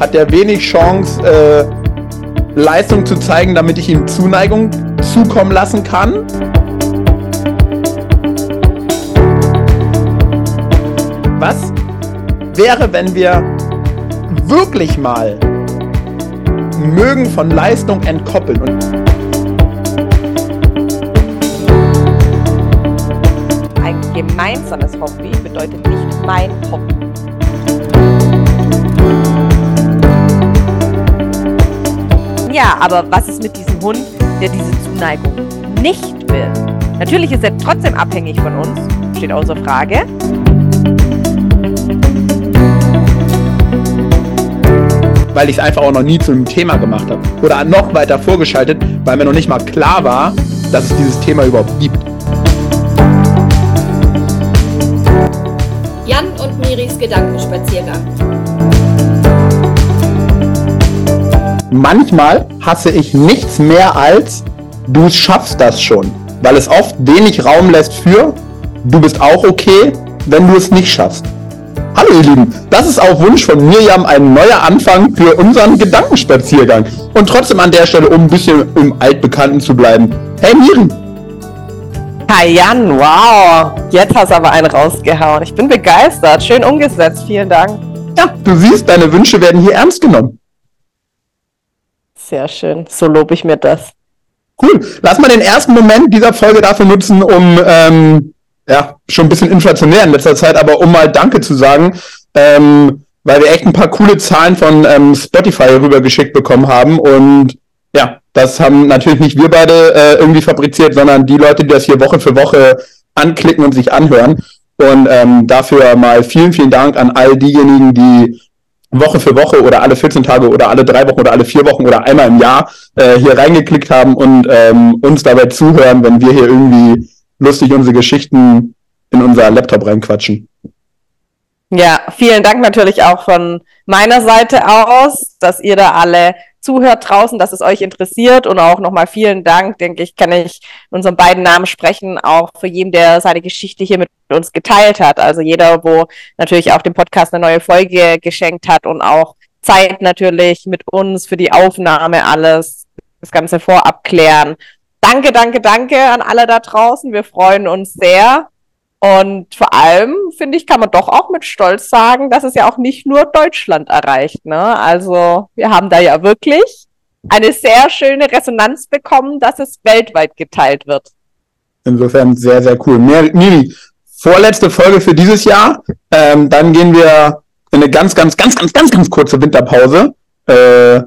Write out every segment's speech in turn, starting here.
hat er wenig Chance, äh, Leistung zu zeigen, damit ich ihm Zuneigung zukommen lassen kann. Was wäre, wenn wir wirklich mal Mögen von Leistung entkoppeln und ein gemeinsames Hobby bedeutet nicht mein Hobby. Ja, aber was ist mit diesem Hund, der diese Zuneigung nicht will? Natürlich ist er trotzdem abhängig von uns, steht außer Frage. weil ich es einfach auch noch nie zu einem Thema gemacht habe. Oder noch weiter vorgeschaltet, weil mir noch nicht mal klar war, dass es dieses Thema überhaupt gibt. Jan und Miris Gedankenspaziergang. Manchmal hasse ich nichts mehr als du schaffst das schon, weil es oft wenig Raum lässt für du bist auch okay, wenn du es nicht schaffst. Hallo ihr Lieben, das ist auf Wunsch von Mirjam ein neuer Anfang für unseren Gedankenspaziergang. Und trotzdem an der Stelle, um ein bisschen im Altbekannten zu bleiben. Hey Miri! Hi Jan, wow! Jetzt hast du aber einen rausgehauen. Ich bin begeistert. Schön umgesetzt. Vielen Dank. Ja, du siehst, deine Wünsche werden hier ernst genommen. Sehr schön. So lobe ich mir das. Cool. Lass mal den ersten Moment dieser Folge dafür nutzen, um ähm, ja, schon ein bisschen inflationär in letzter Zeit, aber um mal Danke zu sagen, ähm, weil wir echt ein paar coole Zahlen von ähm, Spotify rübergeschickt bekommen haben und ja, das haben natürlich nicht wir beide äh, irgendwie fabriziert, sondern die Leute, die das hier Woche für Woche anklicken und sich anhören. Und ähm, dafür mal vielen, vielen Dank an all diejenigen, die Woche für Woche oder alle 14 Tage oder alle drei Wochen oder alle vier Wochen oder einmal im Jahr äh, hier reingeklickt haben und ähm, uns dabei zuhören, wenn wir hier irgendwie lustig unsere Geschichten in unser Laptop reinquatschen. Ja, vielen Dank natürlich auch von meiner Seite aus, dass ihr da alle zuhört draußen, dass es euch interessiert und auch nochmal vielen Dank, denke ich, kann ich in unseren beiden Namen sprechen, auch für jeden, der seine Geschichte hier mit uns geteilt hat. Also jeder, wo natürlich auch dem Podcast eine neue Folge geschenkt hat und auch Zeit natürlich mit uns für die Aufnahme alles, das Ganze vorab klären Danke, danke, danke an alle da draußen. Wir freuen uns sehr. Und vor allem, finde ich, kann man doch auch mit Stolz sagen, dass es ja auch nicht nur Deutschland erreicht. Ne? Also wir haben da ja wirklich eine sehr schöne Resonanz bekommen, dass es weltweit geteilt wird. Insofern sehr, sehr cool. Miri, vorletzte Folge für dieses Jahr. Ähm, dann gehen wir in eine ganz, ganz, ganz, ganz, ganz, ganz kurze Winterpause. Äh,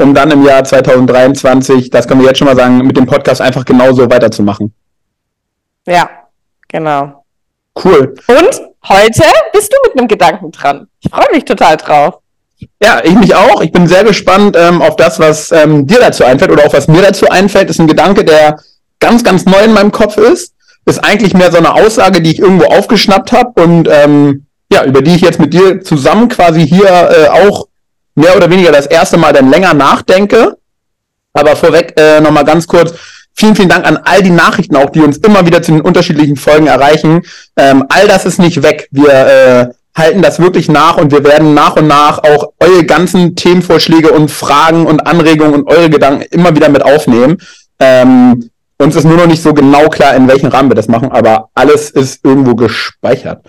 um dann im Jahr 2023, das können wir jetzt schon mal sagen, mit dem Podcast einfach genauso weiterzumachen. Ja, genau. Cool. Und heute bist du mit einem Gedanken dran. Ich freue mich total drauf. Ja, ich mich auch. Ich bin sehr gespannt ähm, auf das, was ähm, dir dazu einfällt oder auch was mir dazu einfällt. Ist ein Gedanke, der ganz, ganz neu in meinem Kopf ist. Ist eigentlich mehr so eine Aussage, die ich irgendwo aufgeschnappt habe und ähm, ja, über die ich jetzt mit dir zusammen quasi hier äh, auch mehr oder weniger das erste Mal dann länger nachdenke. Aber vorweg äh, nochmal ganz kurz. Vielen, vielen Dank an all die Nachrichten auch, die uns immer wieder zu den unterschiedlichen Folgen erreichen. Ähm, all das ist nicht weg. Wir äh, halten das wirklich nach und wir werden nach und nach auch eure ganzen Themenvorschläge und Fragen und Anregungen und eure Gedanken immer wieder mit aufnehmen. Ähm, uns ist nur noch nicht so genau klar, in welchem Rahmen wir das machen, aber alles ist irgendwo gespeichert.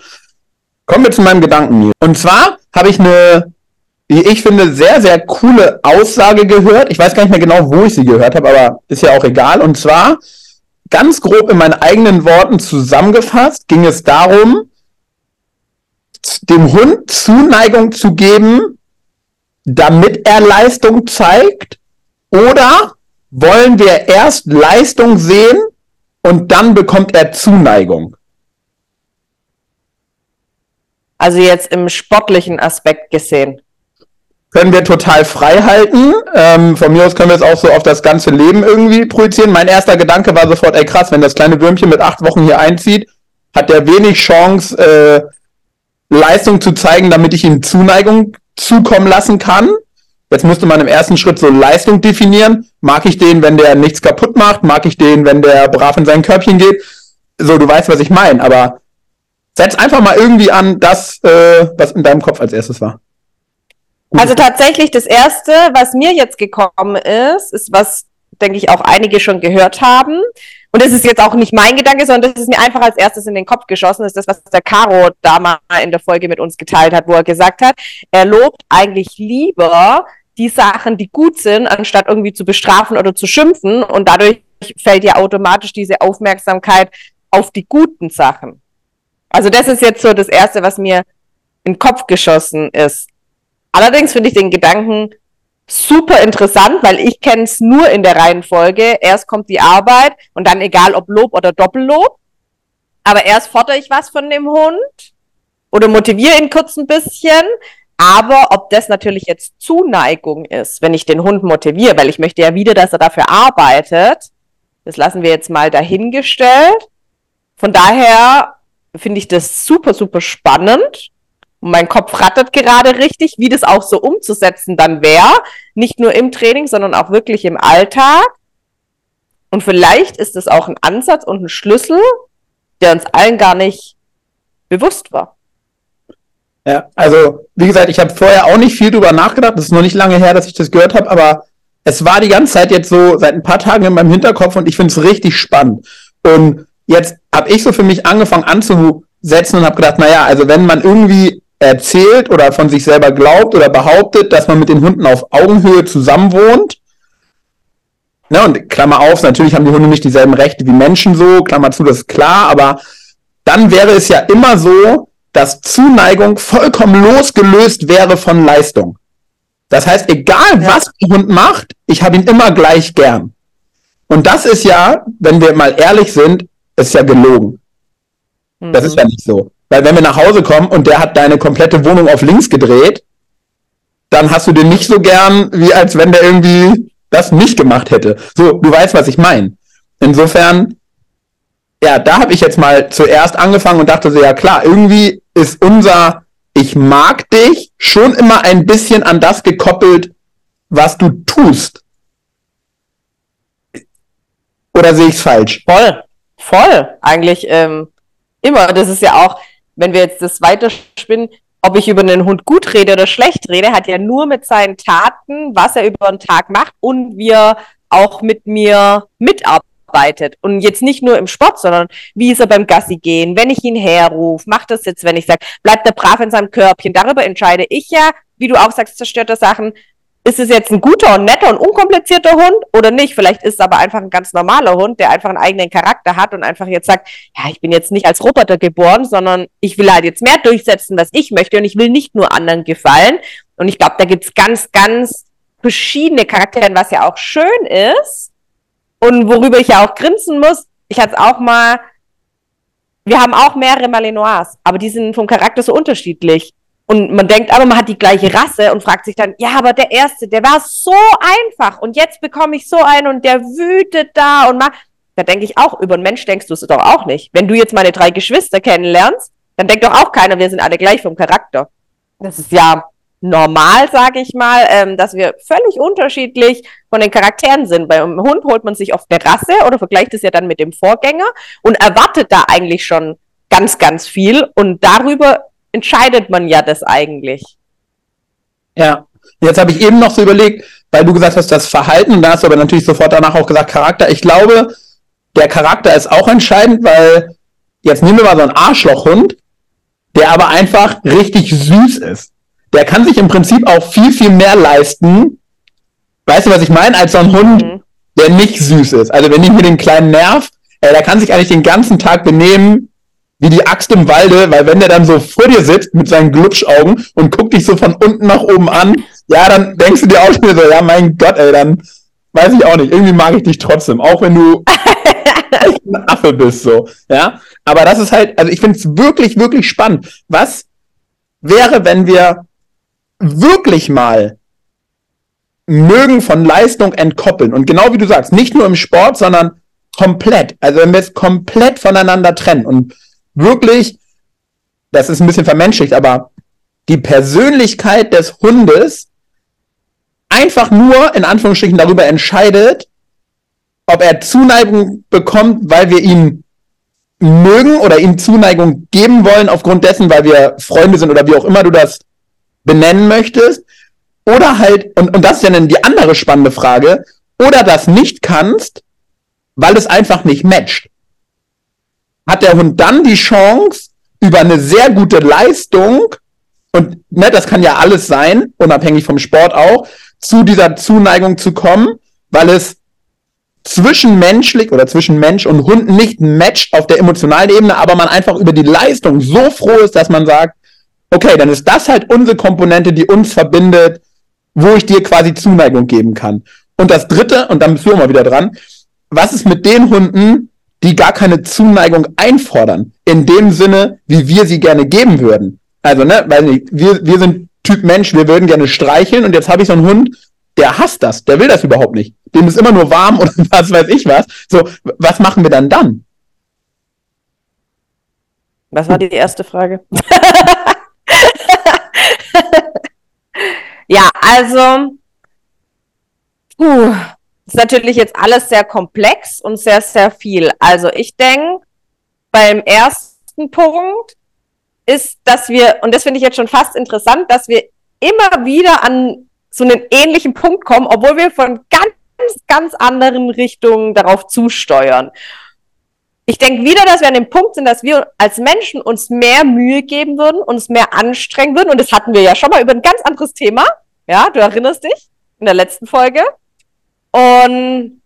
Kommen wir zu meinem Gedanken. Und zwar habe ich eine wie ich finde, sehr, sehr coole Aussage gehört. Ich weiß gar nicht mehr genau, wo ich sie gehört habe, aber ist ja auch egal. Und zwar, ganz grob in meinen eigenen Worten zusammengefasst, ging es darum, dem Hund Zuneigung zu geben, damit er Leistung zeigt? Oder wollen wir erst Leistung sehen und dann bekommt er Zuneigung? Also jetzt im sportlichen Aspekt gesehen können wir total frei halten. Ähm, von mir aus können wir es auch so auf das ganze Leben irgendwie projizieren. Mein erster Gedanke war sofort, ey krass, wenn das kleine Würmchen mit acht Wochen hier einzieht, hat der wenig Chance, äh, Leistung zu zeigen, damit ich ihm Zuneigung zukommen lassen kann. Jetzt müsste man im ersten Schritt so Leistung definieren. Mag ich den, wenn der nichts kaputt macht? Mag ich den, wenn der brav in sein Körbchen geht? So, du weißt, was ich meine, aber setz einfach mal irgendwie an das, äh, was in deinem Kopf als erstes war. Also tatsächlich das erste, was mir jetzt gekommen ist, ist was, denke ich, auch einige schon gehört haben. Und das ist jetzt auch nicht mein Gedanke, sondern das ist mir einfach als erstes in den Kopf geschossen. Das ist das, was der Caro da mal in der Folge mit uns geteilt hat, wo er gesagt hat, er lobt eigentlich lieber die Sachen, die gut sind, anstatt irgendwie zu bestrafen oder zu schimpfen. Und dadurch fällt ja automatisch diese Aufmerksamkeit auf die guten Sachen. Also das ist jetzt so das Erste, was mir in den Kopf geschossen ist. Allerdings finde ich den Gedanken super interessant, weil ich kenne es nur in der Reihenfolge. Erst kommt die Arbeit und dann egal ob Lob oder Doppellob. Aber erst fordere ich was von dem Hund oder motiviere ihn kurz ein bisschen. Aber ob das natürlich jetzt Zuneigung ist, wenn ich den Hund motiviere, weil ich möchte ja wieder, dass er dafür arbeitet, das lassen wir jetzt mal dahingestellt. Von daher finde ich das super, super spannend. Mein Kopf rattert gerade richtig, wie das auch so umzusetzen dann wäre. Nicht nur im Training, sondern auch wirklich im Alltag. Und vielleicht ist es auch ein Ansatz und ein Schlüssel, der uns allen gar nicht bewusst war. Ja, also wie gesagt, ich habe vorher auch nicht viel drüber nachgedacht. Das ist noch nicht lange her, dass ich das gehört habe, aber es war die ganze Zeit jetzt so seit ein paar Tagen in meinem Hinterkopf und ich finde es richtig spannend. Und jetzt habe ich so für mich angefangen anzusetzen und habe gedacht, naja, also wenn man irgendwie erzählt oder von sich selber glaubt oder behauptet, dass man mit den Hunden auf Augenhöhe zusammenwohnt. Ne, und Klammer auf, natürlich haben die Hunde nicht dieselben Rechte wie Menschen so, Klammer zu, das ist klar, aber dann wäre es ja immer so, dass Zuneigung vollkommen losgelöst wäre von Leistung. Das heißt, egal was der Hund macht, ich habe ihn immer gleich gern. Und das ist ja, wenn wir mal ehrlich sind, ist ja gelogen. Mhm. Das ist ja nicht so. Weil wenn wir nach Hause kommen und der hat deine komplette Wohnung auf links gedreht, dann hast du den nicht so gern, wie als wenn der irgendwie das nicht gemacht hätte. So, du weißt, was ich meine. Insofern, ja, da habe ich jetzt mal zuerst angefangen und dachte so, ja klar, irgendwie ist unser Ich mag dich schon immer ein bisschen an das gekoppelt, was du tust. Oder sehe ich es falsch? Voll, voll. Eigentlich ähm, immer. Das ist ja auch, wenn wir jetzt das weiterspinnen, ob ich über einen Hund gut rede oder schlecht rede, hat ja nur mit seinen Taten, was er über den Tag macht und wie er auch mit mir mitarbeitet. Und jetzt nicht nur im Sport, sondern wie ist er beim Gassi gehen, wenn ich ihn herrufe, macht das jetzt, wenn ich sage, bleibt er brav in seinem Körbchen. Darüber entscheide ich ja, wie du auch sagst, zerstörte Sachen, ist es jetzt ein guter und netter und unkomplizierter Hund oder nicht? Vielleicht ist es aber einfach ein ganz normaler Hund, der einfach einen eigenen Charakter hat und einfach jetzt sagt, ja, ich bin jetzt nicht als Roboter geboren, sondern ich will halt jetzt mehr durchsetzen, was ich möchte und ich will nicht nur anderen gefallen. Und ich glaube, da gibt's ganz, ganz verschiedene Charaktere, was ja auch schön ist und worüber ich ja auch grinsen muss. Ich hatte es auch mal, wir haben auch mehrere Malinois, aber die sind vom Charakter so unterschiedlich. Und man denkt aber, man hat die gleiche Rasse und fragt sich dann, ja, aber der erste, der war so einfach und jetzt bekomme ich so einen und der wütet da und macht. Da denke ich auch, über einen Mensch denkst du es doch auch nicht. Wenn du jetzt meine drei Geschwister kennenlernst, dann denkt doch auch keiner, wir sind alle gleich vom Charakter. Das ist ja normal, sage ich mal, ähm, dass wir völlig unterschiedlich von den Charakteren sind. Beim Hund holt man sich oft eine Rasse oder vergleicht es ja dann mit dem Vorgänger und erwartet da eigentlich schon ganz, ganz viel und darüber entscheidet man ja das eigentlich. Ja, jetzt habe ich eben noch so überlegt, weil du gesagt hast, das Verhalten, da hast du aber natürlich sofort danach auch gesagt, Charakter. Ich glaube, der Charakter ist auch entscheidend, weil jetzt nehmen wir mal so einen Arschlochhund, der aber einfach richtig süß ist. Der kann sich im Prinzip auch viel, viel mehr leisten, weißt du, was ich meine, als so ein Hund, mhm. der nicht süß ist. Also wenn ich mir den kleinen Nerv, äh, der kann sich eigentlich den ganzen Tag benehmen, wie die Axt im Walde, weil wenn der dann so vor dir sitzt mit seinen Glubschaugen und guckt dich so von unten nach oben an, ja, dann denkst du dir auch wieder so, ja, mein Gott, ey, dann weiß ich auch nicht, irgendwie mag ich dich trotzdem, auch wenn du ein Affe bist, so, ja. Aber das ist halt, also ich finde es wirklich, wirklich spannend. Was wäre, wenn wir wirklich mal mögen von Leistung entkoppeln und genau wie du sagst, nicht nur im Sport, sondern komplett, also wenn wir es komplett voneinander trennen und wirklich, das ist ein bisschen vermenschlicht, aber die Persönlichkeit des Hundes einfach nur in Anführungsstrichen darüber entscheidet, ob er Zuneigung bekommt, weil wir ihn mögen oder ihm Zuneigung geben wollen aufgrund dessen, weil wir Freunde sind oder wie auch immer du das benennen möchtest, Oder halt, und, und das ist ja dann die andere spannende Frage, oder das nicht kannst, weil es einfach nicht matcht. Hat der Hund dann die Chance, über eine sehr gute Leistung, und ne, das kann ja alles sein, unabhängig vom Sport auch, zu dieser Zuneigung zu kommen, weil es zwischenmenschlich oder zwischen Mensch und Hund nicht matcht auf der emotionalen Ebene, aber man einfach über die Leistung so froh ist, dass man sagt, okay, dann ist das halt unsere Komponente, die uns verbindet, wo ich dir quasi Zuneigung geben kann. Und das dritte, und dann bist du immer wieder dran, was ist mit den Hunden, die gar keine Zuneigung einfordern, in dem Sinne, wie wir sie gerne geben würden? Also, ne, weiß nicht, wir, wir sind Typ Mensch, wir würden gerne streicheln und jetzt habe ich so einen Hund, der hasst das, der will das überhaupt nicht. Dem ist immer nur warm oder was weiß ich was. So, was machen wir dann dann? Was war die erste Frage? ja, also, puh, ist natürlich jetzt alles sehr komplex und sehr, sehr viel. Also ich denke, beim ersten Punkt ist, dass wir, und das finde ich jetzt schon fast interessant, dass wir immer wieder an so einen ähnlichen Punkt kommen, obwohl wir von ganz, ganz anderen Richtungen darauf zusteuern. Ich denke wieder, dass wir an dem Punkt sind, dass wir als Menschen uns mehr Mühe geben würden, uns mehr anstrengen würden. Und das hatten wir ja schon mal über ein ganz anderes Thema. Ja, du erinnerst dich in der letzten Folge. Und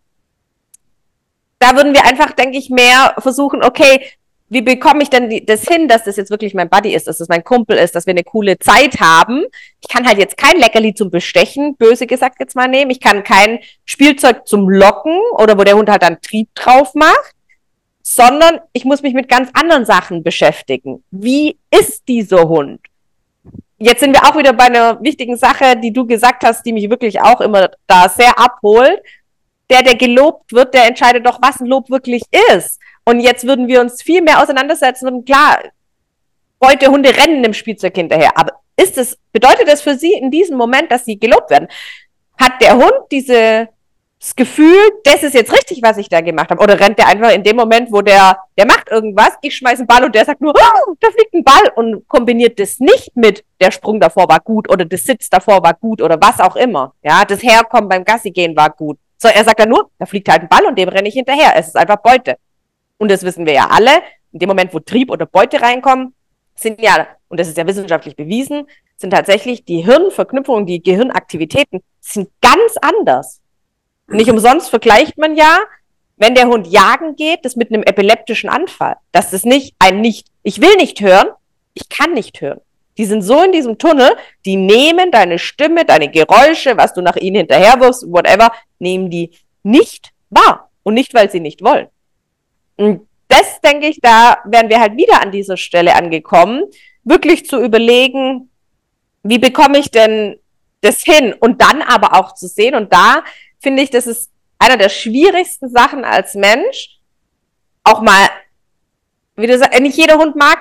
da würden wir einfach, denke ich, mehr versuchen, okay, wie bekomme ich denn die, das hin, dass das jetzt wirklich mein Buddy ist, dass das mein Kumpel ist, dass wir eine coole Zeit haben. Ich kann halt jetzt kein Leckerli zum Bestechen, böse gesagt jetzt mal nehmen. Ich kann kein Spielzeug zum Locken oder wo der Hund halt dann Trieb drauf macht, sondern ich muss mich mit ganz anderen Sachen beschäftigen. Wie ist dieser Hund? Jetzt sind wir auch wieder bei einer wichtigen Sache, die du gesagt hast, die mich wirklich auch immer da sehr abholt. Der, der gelobt wird, der entscheidet doch, was ein Lob wirklich ist. Und jetzt würden wir uns viel mehr auseinandersetzen und klar, heute Hunde rennen dem Spielzeug hinterher. Aber ist es, bedeutet das für Sie in diesem Moment, dass Sie gelobt werden? Hat der Hund diese, das Gefühl, das ist jetzt richtig, was ich da gemacht habe. Oder rennt der einfach in dem Moment, wo der, der macht irgendwas, ich schmeiß einen Ball und der sagt nur, oh, da fliegt ein Ball und kombiniert das nicht mit, der Sprung davor war gut oder das Sitz davor war gut oder was auch immer. Ja, das Herkommen beim Gassi gehen war gut. So, er sagt dann nur, da fliegt halt ein Ball und dem renne ich hinterher. Es ist einfach Beute. Und das wissen wir ja alle. In dem Moment, wo Trieb oder Beute reinkommen, sind ja, und das ist ja wissenschaftlich bewiesen, sind tatsächlich die Hirnverknüpfungen, die Gehirnaktivitäten sind ganz anders. Nicht umsonst vergleicht man ja, wenn der Hund jagen geht, das mit einem epileptischen Anfall. Das ist nicht ein nicht, ich will nicht hören, ich kann nicht hören. Die sind so in diesem Tunnel, die nehmen deine Stimme, deine Geräusche, was du nach ihnen hinterherwirfst, whatever, nehmen die nicht wahr. Und nicht, weil sie nicht wollen. Und das denke ich, da wären wir halt wieder an dieser Stelle angekommen, wirklich zu überlegen, wie bekomme ich denn das hin? Und dann aber auch zu sehen, und da finde ich, das ist einer der schwierigsten Sachen als Mensch, auch mal, wie du sagst, nicht jeder Hund mag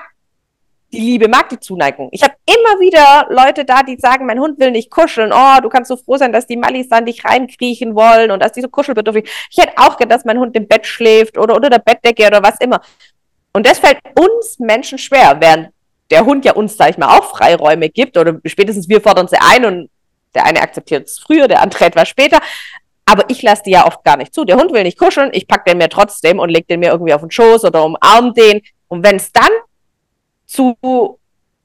die Liebe, mag die Zuneigung. Ich habe immer wieder Leute da, die sagen, mein Hund will nicht kuscheln. Oh, du kannst so froh sein, dass die Mallis dann dich reinkriechen wollen und dass die so kuschelbedürftig. Ich hätte auch gedacht, dass mein Hund im Bett schläft oder unter der Bettdecke oder was immer. Und das fällt uns Menschen schwer, während der Hund ja uns, sag ich mal, auch Freiräume gibt oder spätestens wir fordern sie ein und der eine akzeptiert es früher, der andere etwas später. Aber ich lasse die ja oft gar nicht zu. Der Hund will nicht kuscheln, ich pack den mir trotzdem und leg den mir irgendwie auf den Schoß oder umarm den. Und wenn es dann zu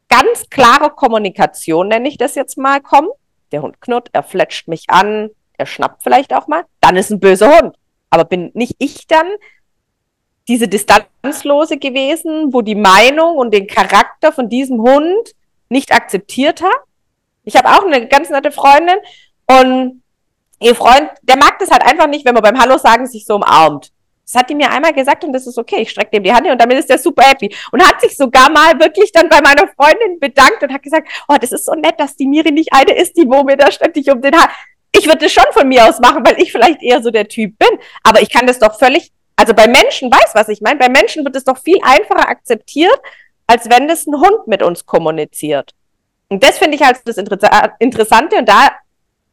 ganz klarer Kommunikation, nenne ich das jetzt mal, kommt, der Hund knurrt, er fletscht mich an, er schnappt vielleicht auch mal, dann ist ein böser Hund. Aber bin nicht ich dann diese Distanzlose gewesen, wo die Meinung und den Charakter von diesem Hund nicht akzeptiert hat? Ich habe auch eine ganz nette Freundin und ihr Freund, der mag das halt einfach nicht, wenn man beim Hallo sagen sich so umarmt. Das hat die mir einmal gesagt und das ist okay. Ich strecke dem die Hand hin und damit ist der super happy. Und hat sich sogar mal wirklich dann bei meiner Freundin bedankt und hat gesagt, oh, das ist so nett, dass die Miri nicht eine ist, die wo mir da ständig um den Haar. Ich würde das schon von mir aus machen, weil ich vielleicht eher so der Typ bin. Aber ich kann das doch völlig, also bei Menschen weiß, was ich meine. Bei Menschen wird es doch viel einfacher akzeptiert, als wenn das ein Hund mit uns kommuniziert. Und das finde ich halt das Interessante und da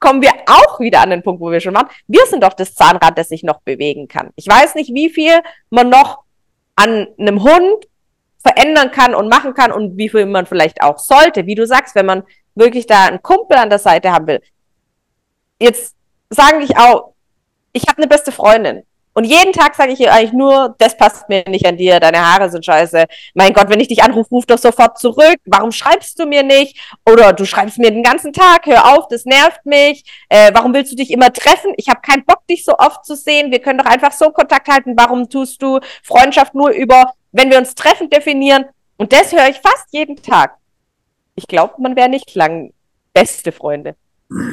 kommen wir auch wieder an den Punkt, wo wir schon waren. Wir sind doch das Zahnrad, das sich noch bewegen kann. Ich weiß nicht, wie viel man noch an einem Hund verändern kann und machen kann und wie viel man vielleicht auch sollte. Wie du sagst, wenn man wirklich da einen Kumpel an der Seite haben will, jetzt sage ich auch, ich habe eine beste Freundin. Und jeden Tag sage ich ihr eigentlich nur, das passt mir nicht an dir, deine Haare sind scheiße. Mein Gott, wenn ich dich anrufe, ruf doch sofort zurück. Warum schreibst du mir nicht? Oder du schreibst mir den ganzen Tag, hör auf, das nervt mich. Äh, warum willst du dich immer treffen? Ich habe keinen Bock, dich so oft zu sehen. Wir können doch einfach so Kontakt halten. Warum tust du Freundschaft nur über, wenn wir uns treffen, definieren? Und das höre ich fast jeden Tag. Ich glaube, man wäre nicht lang beste Freunde.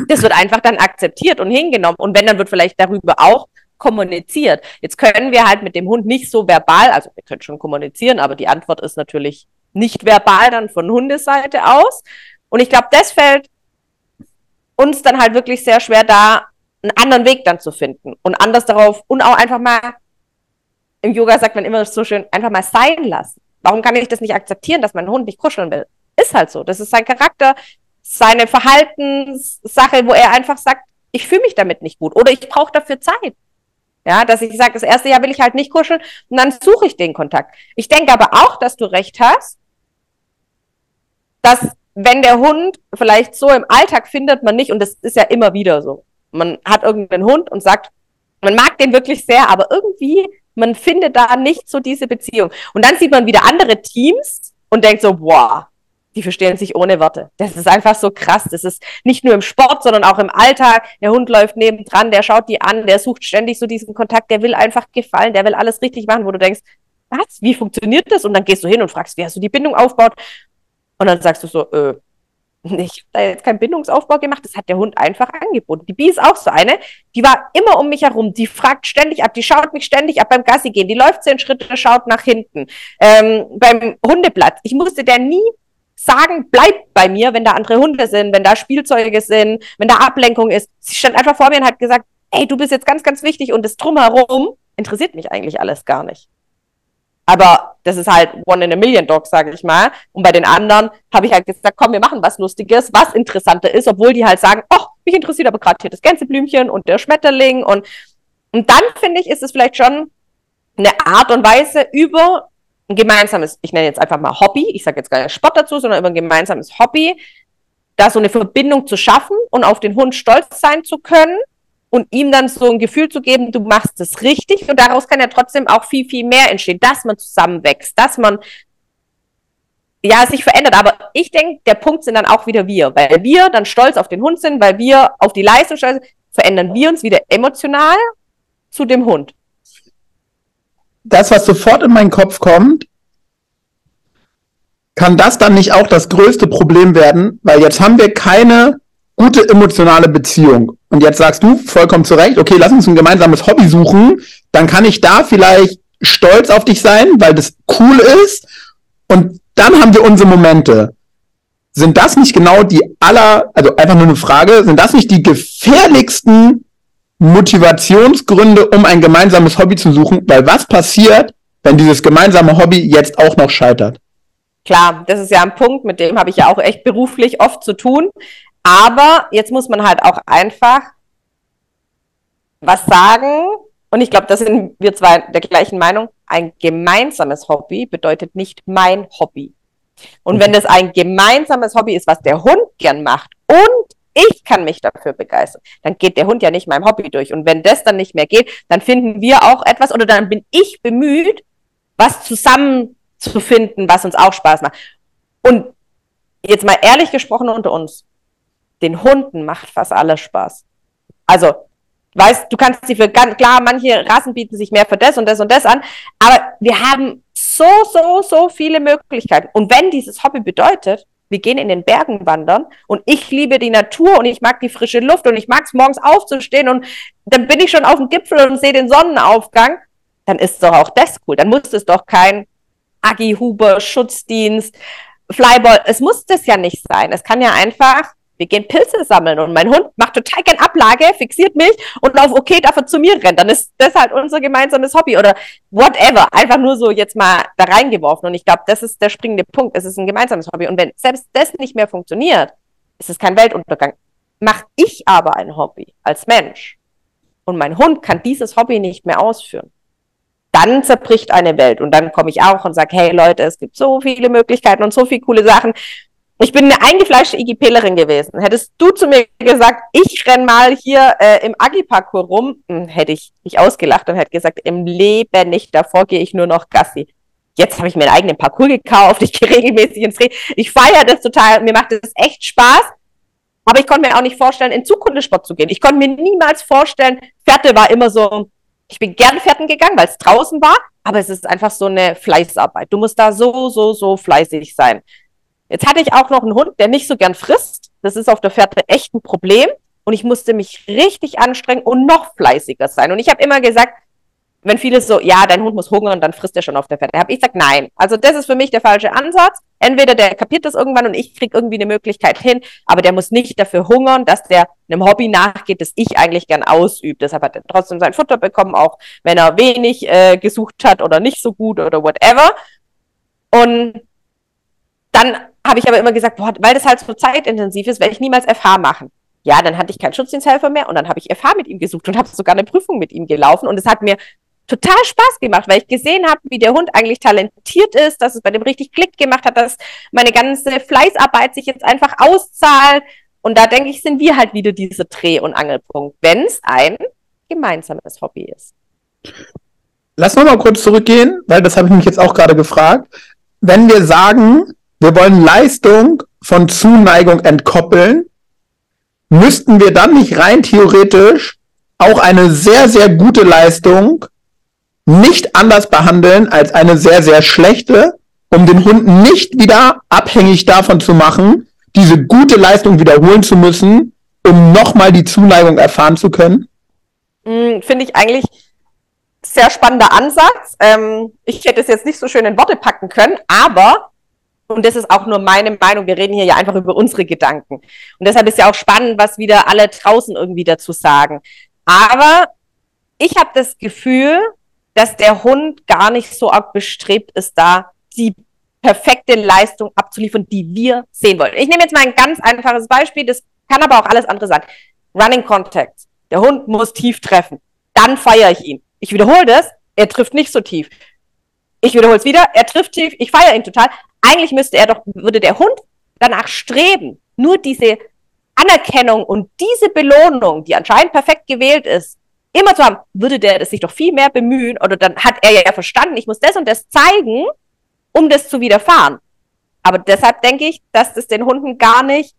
Das wird einfach dann akzeptiert und hingenommen. Und wenn, dann wird vielleicht darüber auch kommuniziert. Jetzt können wir halt mit dem Hund nicht so verbal, also wir können schon kommunizieren, aber die Antwort ist natürlich nicht verbal dann von Hundeseite aus. Und ich glaube, das fällt uns dann halt wirklich sehr schwer, da einen anderen Weg dann zu finden und anders darauf und auch einfach mal im Yoga sagt man immer so schön, einfach mal sein lassen. Warum kann ich das nicht akzeptieren, dass mein Hund nicht kuscheln will? Ist halt so. Das ist sein Charakter, seine Verhaltenssache, wo er einfach sagt, ich fühle mich damit nicht gut oder ich brauche dafür Zeit. Ja, dass ich sage, das erste Jahr will ich halt nicht kuscheln und dann suche ich den Kontakt. Ich denke aber auch, dass du recht hast, dass wenn der Hund vielleicht so im Alltag findet man nicht, und das ist ja immer wieder so, man hat irgendeinen Hund und sagt, man mag den wirklich sehr, aber irgendwie, man findet da nicht so diese Beziehung. Und dann sieht man wieder andere Teams und denkt so, boah, die verstehen sich ohne Worte. Das ist einfach so krass. Das ist nicht nur im Sport, sondern auch im Alltag. Der Hund läuft nebendran, der schaut die an, der sucht ständig so diesen Kontakt, der will einfach gefallen, der will alles richtig machen, wo du denkst, was, wie funktioniert das? Und dann gehst du hin und fragst, wie hast du die Bindung aufgebaut? Und dann sagst du so, äh, ich habe da jetzt keinen Bindungsaufbau gemacht, das hat der Hund einfach angeboten. Die Bi ist auch so eine, die war immer um mich herum, die fragt ständig ab, die schaut mich ständig ab beim Gassi gehen, die läuft zehn Schritte, schaut nach hinten. Ähm, beim Hundeplatz, ich musste der nie sagen, bleib bei mir, wenn da andere Hunde sind, wenn da Spielzeuge sind, wenn da Ablenkung ist. Sie stand einfach vor mir und hat gesagt, ey, du bist jetzt ganz, ganz wichtig und das drumherum interessiert mich eigentlich alles gar nicht. Aber das ist halt one in a million dog, sage ich mal. Und bei den anderen habe ich halt gesagt, komm, wir machen was Lustiges, was interessanter ist, obwohl die halt sagen, ach, mich interessiert aber gerade hier das Gänseblümchen und der Schmetterling und und dann finde ich, ist es vielleicht schon eine Art und Weise über ein gemeinsames, ich nenne jetzt einfach mal Hobby, ich sage jetzt gar nicht Sport dazu, sondern über ein gemeinsames Hobby, da so eine Verbindung zu schaffen und auf den Hund stolz sein zu können und ihm dann so ein Gefühl zu geben, du machst es richtig und daraus kann ja trotzdem auch viel, viel mehr entstehen, dass man zusammenwächst, dass man ja, sich verändert. Aber ich denke, der Punkt sind dann auch wieder wir, weil wir dann stolz auf den Hund sind, weil wir auf die Leistung stolz sind, verändern wir uns wieder emotional zu dem Hund das, was sofort in meinen Kopf kommt, kann das dann nicht auch das größte Problem werden? Weil jetzt haben wir keine gute emotionale Beziehung. Und jetzt sagst du vollkommen zu Recht, okay, lass uns ein gemeinsames Hobby suchen. Dann kann ich da vielleicht stolz auf dich sein, weil das cool ist. Und dann haben wir unsere Momente. Sind das nicht genau die aller, also einfach nur eine Frage, sind das nicht die gefährlichsten Motivationsgründe, um ein gemeinsames Hobby zu suchen, weil was passiert, wenn dieses gemeinsame Hobby jetzt auch noch scheitert? Klar, das ist ja ein Punkt, mit dem habe ich ja auch echt beruflich oft zu tun. Aber jetzt muss man halt auch einfach was sagen. Und ich glaube, da sind wir zwei der gleichen Meinung. Ein gemeinsames Hobby bedeutet nicht mein Hobby. Und wenn das ein gemeinsames Hobby ist, was der Hund gern macht und ich kann mich dafür begeistern, dann geht der Hund ja nicht meinem Hobby durch. Und wenn das dann nicht mehr geht, dann finden wir auch etwas oder dann bin ich bemüht, was zusammenzufinden, was uns auch Spaß macht. Und jetzt mal ehrlich gesprochen unter uns, den Hunden macht fast alles Spaß. Also, weißt, du kannst sie für ganz klar, manche Rassen bieten sich mehr für das und das und das an, aber wir haben so, so, so viele Möglichkeiten. Und wenn dieses Hobby bedeutet, wir gehen in den Bergen wandern und ich liebe die Natur und ich mag die frische Luft und ich mag es morgens aufzustehen und dann bin ich schon auf dem Gipfel und sehe den Sonnenaufgang, dann ist doch auch das cool. Dann muss es doch kein Agi Huber Schutzdienst, Flyball, es muss das ja nicht sein. Es kann ja einfach wir gehen Pilze sammeln und mein Hund macht total gern Ablage, fixiert mich und auf okay darf er zu mir rennen. Dann ist das halt unser gemeinsames Hobby oder whatever. Einfach nur so jetzt mal da reingeworfen. Und ich glaube, das ist der springende Punkt. Es ist ein gemeinsames Hobby. Und wenn selbst das nicht mehr funktioniert, ist es kein Weltuntergang. Mach ich aber ein Hobby als Mensch und mein Hund kann dieses Hobby nicht mehr ausführen, dann zerbricht eine Welt. Und dann komme ich auch und sage, hey Leute, es gibt so viele Möglichkeiten und so viele coole Sachen. Ich bin eine eingefleischte IGPlerin gewesen. Hättest du zu mir gesagt, ich renn mal hier äh, im Agi-Parcours rum, hm, hätte ich mich ausgelacht und hätte gesagt, im Leben nicht, davor gehe ich nur noch Gassi. Jetzt habe ich mir einen eigenen Parcours gekauft, ich gehe regelmäßig ins Reh. Ich feiere das total, mir macht das echt Spaß. Aber ich konnte mir auch nicht vorstellen, in Zukunftssport zu gehen. Ich konnte mir niemals vorstellen, Pferde war immer so, ich bin gern Pferden gegangen, weil es draußen war, aber es ist einfach so eine Fleißarbeit. Du musst da so, so, so fleißig sein. Jetzt hatte ich auch noch einen Hund, der nicht so gern frisst. Das ist auf der Fährte echt ein Problem. Und ich musste mich richtig anstrengen und noch fleißiger sein. Und ich habe immer gesagt, wenn viele so, ja, dein Hund muss hungern, dann frisst er schon auf der Fährte. Habe ich gesagt, nein. Also das ist für mich der falsche Ansatz. Entweder der kapiert das irgendwann und ich krieg irgendwie eine Möglichkeit hin, aber der muss nicht dafür hungern, dass der einem Hobby nachgeht, das ich eigentlich gern ausübe. Deshalb hat er trotzdem sein Futter bekommen, auch wenn er wenig äh, gesucht hat oder nicht so gut oder whatever. Und dann habe ich aber immer gesagt, boah, weil das halt so zeitintensiv ist, werde ich niemals FH machen. Ja, dann hatte ich keinen Schutzdiensthelfer mehr und dann habe ich FH mit ihm gesucht und habe sogar eine Prüfung mit ihm gelaufen und es hat mir total Spaß gemacht, weil ich gesehen habe, wie der Hund eigentlich talentiert ist, dass es bei dem richtig Klick gemacht hat, dass meine ganze Fleißarbeit sich jetzt einfach auszahlt. Und da denke ich, sind wir halt wieder dieser Dreh- und Angelpunkt, wenn es ein gemeinsames Hobby ist. Lass mal kurz zurückgehen, weil das habe ich mich jetzt auch gerade gefragt. Wenn wir sagen, wir wollen Leistung von Zuneigung entkoppeln, müssten wir dann nicht rein theoretisch auch eine sehr, sehr gute Leistung nicht anders behandeln als eine sehr, sehr schlechte, um den Hund nicht wieder abhängig davon zu machen, diese gute Leistung wiederholen zu müssen, um nochmal die Zuneigung erfahren zu können? Mm, Finde ich eigentlich sehr spannender Ansatz. Ähm, ich hätte es jetzt nicht so schön in Worte packen können, aber und das ist auch nur meine Meinung. Wir reden hier ja einfach über unsere Gedanken. Und deshalb ist ja auch spannend, was wieder alle draußen irgendwie dazu sagen. Aber ich habe das Gefühl, dass der Hund gar nicht so arg bestrebt ist, da die perfekte Leistung abzuliefern, die wir sehen wollen. Ich nehme jetzt mal ein ganz einfaches Beispiel, das kann aber auch alles andere sein. Running Contact. Der Hund muss tief treffen. Dann feiere ich ihn. Ich wiederhole das, er trifft nicht so tief. Ich wiederhole es wieder, er trifft tief, ich feiere ihn total. Eigentlich müsste er doch, würde der Hund danach streben, nur diese Anerkennung und diese Belohnung, die anscheinend perfekt gewählt ist, immer zu haben, würde der sich doch viel mehr bemühen oder dann hat er ja verstanden, ich muss das und das zeigen, um das zu widerfahren. Aber deshalb denke ich, dass das den Hunden gar nicht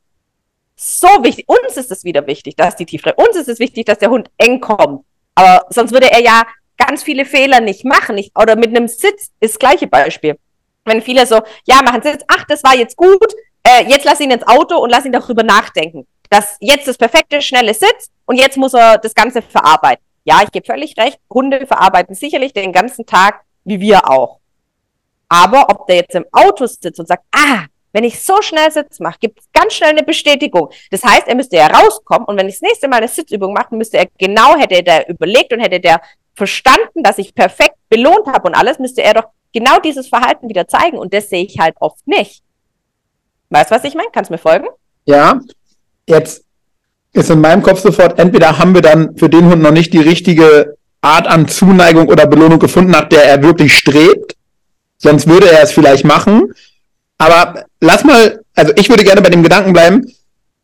so wichtig. Uns ist es wieder wichtig, dass die Tiefre. Uns ist es wichtig, dass der Hund eng kommt. Aber sonst würde er ja ganz viele Fehler nicht machen. Nicht, oder mit einem Sitz ist das gleiche Beispiel. Wenn viele so, ja, machen Sitz, ach, das war jetzt gut, äh, jetzt lass ihn ins Auto und lass ihn darüber nachdenken. Das jetzt das perfekte, schnelle Sitz und jetzt muss er das Ganze verarbeiten. Ja, ich gebe völlig recht, Hunde verarbeiten sicherlich den ganzen Tag, wie wir auch. Aber ob der jetzt im Auto sitzt und sagt, ah, wenn ich so schnell Sitz mache, gibt es ganz schnell eine Bestätigung. Das heißt, er müsste ja rauskommen und wenn ich das nächste Mal eine Sitzübung mache, müsste er genau, hätte der überlegt und hätte der verstanden, dass ich perfekt belohnt habe und alles, müsste er doch genau dieses Verhalten wieder zeigen und das sehe ich halt oft nicht. Weißt du, was ich meine? Kannst du mir folgen? Ja, jetzt ist in meinem Kopf sofort, entweder haben wir dann für den Hund noch nicht die richtige Art an Zuneigung oder Belohnung gefunden, nach der er wirklich strebt. Sonst würde er es vielleicht machen. Aber lass mal, also ich würde gerne bei dem Gedanken bleiben,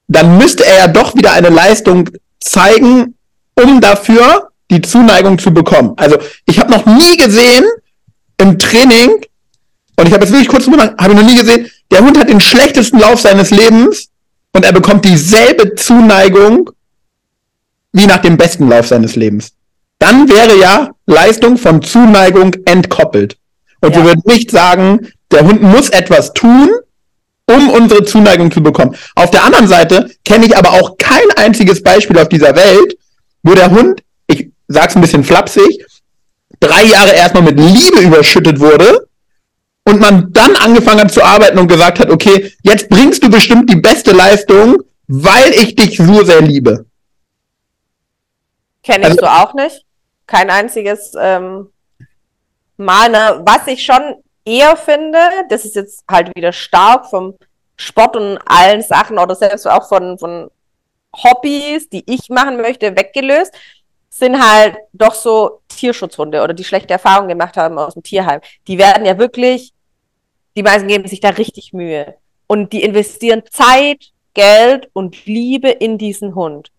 dann müsste er ja doch wieder eine Leistung zeigen, um dafür die Zuneigung zu bekommen. Also ich habe noch nie gesehen im Training, und ich habe jetzt wirklich kurz drüber habe ich noch nie gesehen, der Hund hat den schlechtesten Lauf seines Lebens und er bekommt dieselbe Zuneigung wie nach dem besten Lauf seines Lebens. Dann wäre ja Leistung von Zuneigung entkoppelt. Und ja. wir würden nicht sagen, der Hund muss etwas tun, um unsere Zuneigung zu bekommen. Auf der anderen Seite kenne ich aber auch kein einziges Beispiel auf dieser Welt, wo der Hund, ich sag's ein bisschen flapsig, drei Jahre erstmal mit Liebe überschüttet wurde und man dann angefangen hat zu arbeiten und gesagt hat, okay, jetzt bringst du bestimmt die beste Leistung, weil ich dich so sehr liebe. Kenne ich also, so auch nicht. Kein einziges ähm, Mal. Ne? Was ich schon eher finde, das ist jetzt halt wieder stark vom Sport und allen Sachen oder selbst auch von, von Hobbys, die ich machen möchte, weggelöst, sind halt doch so Tierschutzhunde oder die schlechte Erfahrungen gemacht haben aus dem Tierheim. Die werden ja wirklich, die meisten geben sich da richtig Mühe. Und die investieren Zeit, Geld und Liebe in diesen Hund.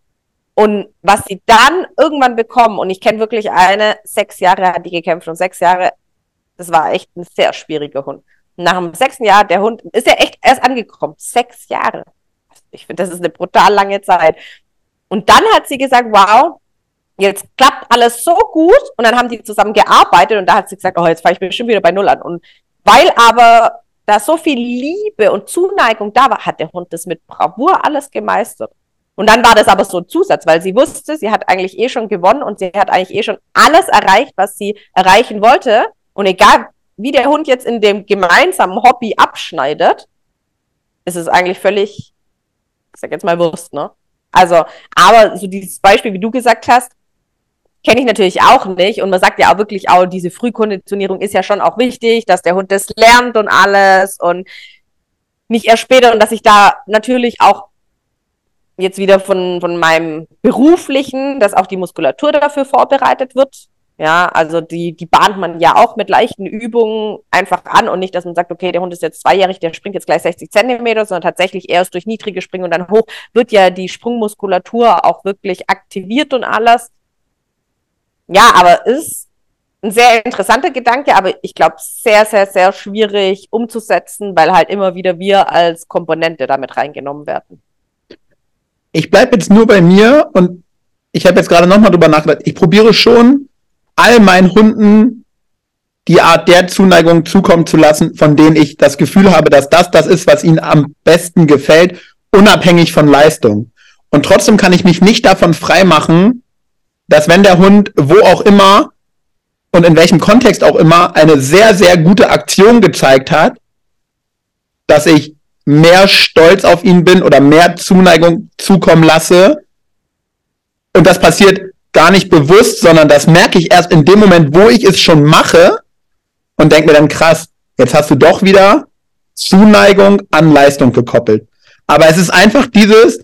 Und was sie dann irgendwann bekommen, und ich kenne wirklich eine, sechs Jahre hat die gekämpft und sechs Jahre, das war echt ein sehr schwieriger Hund. nach dem sechsten Jahr, der Hund ist ja echt erst angekommen. Sechs Jahre. Ich finde, das ist eine brutal lange Zeit. Und dann hat sie gesagt, wow, jetzt klappt alles so gut. Und dann haben die zusammen gearbeitet und da hat sie gesagt, oh, jetzt fange ich bestimmt wieder bei Null an. Und weil aber da so viel Liebe und Zuneigung da war, hat der Hund das mit Bravour alles gemeistert. Und dann war das aber so ein Zusatz, weil sie wusste, sie hat eigentlich eh schon gewonnen und sie hat eigentlich eh schon alles erreicht, was sie erreichen wollte. Und egal, wie der Hund jetzt in dem gemeinsamen Hobby abschneidet, ist es eigentlich völlig, ich sag jetzt mal Wurst, ne? Also, aber so dieses Beispiel, wie du gesagt hast, kenne ich natürlich auch nicht. Und man sagt ja auch wirklich auch, diese Frühkonditionierung ist ja schon auch wichtig, dass der Hund das lernt und alles und nicht erst später und dass ich da natürlich auch jetzt wieder von, von meinem beruflichen, dass auch die Muskulatur dafür vorbereitet wird. Ja, also die, die bahnt man ja auch mit leichten Übungen einfach an und nicht, dass man sagt, okay, der Hund ist jetzt zweijährig, der springt jetzt gleich 60 Zentimeter, sondern tatsächlich erst durch niedrige Springen und dann hoch wird ja die Sprungmuskulatur auch wirklich aktiviert und alles. Ja, aber ist ein sehr interessanter Gedanke, aber ich glaube, sehr, sehr, sehr schwierig umzusetzen, weil halt immer wieder wir als Komponente damit reingenommen werden ich bleibe jetzt nur bei mir und ich habe jetzt gerade nochmal drüber nachgedacht. Ich probiere schon, all meinen Hunden die Art der Zuneigung zukommen zu lassen, von denen ich das Gefühl habe, dass das das ist, was ihnen am besten gefällt, unabhängig von Leistung. Und trotzdem kann ich mich nicht davon freimachen, dass wenn der Hund wo auch immer und in welchem Kontext auch immer eine sehr, sehr gute Aktion gezeigt hat, dass ich mehr stolz auf ihn bin oder mehr Zuneigung zukommen lasse. Und das passiert gar nicht bewusst, sondern das merke ich erst in dem Moment, wo ich es schon mache und denke mir dann krass, jetzt hast du doch wieder Zuneigung an Leistung gekoppelt. Aber es ist einfach dieses,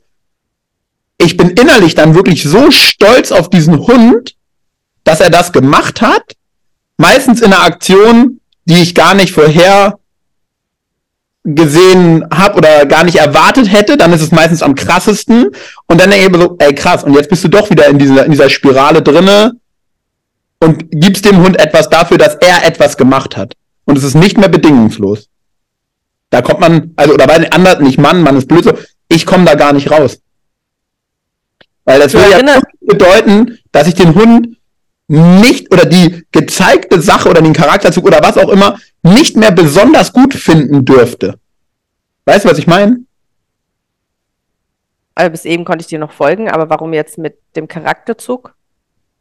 ich bin innerlich dann wirklich so stolz auf diesen Hund, dass er das gemacht hat. Meistens in einer Aktion, die ich gar nicht vorher gesehen habe oder gar nicht erwartet hätte, dann ist es meistens am krassesten. Und dann denke ich so, ey krass, und jetzt bist du doch wieder in dieser, in dieser Spirale drinne und gibst dem Hund etwas dafür, dass er etwas gemacht hat. Und es ist nicht mehr bedingungslos. Da kommt man, also, oder bei den anderen nicht Mann, man ist blöd so, ich komme da gar nicht raus. Weil das würde ja bedeuten, dass ich den Hund nicht oder die gezeigte Sache oder den Charakterzug oder was auch immer nicht mehr besonders gut finden dürfte. Weißt du, was ich meine? Also bis eben konnte ich dir noch folgen, aber warum jetzt mit dem Charakterzug?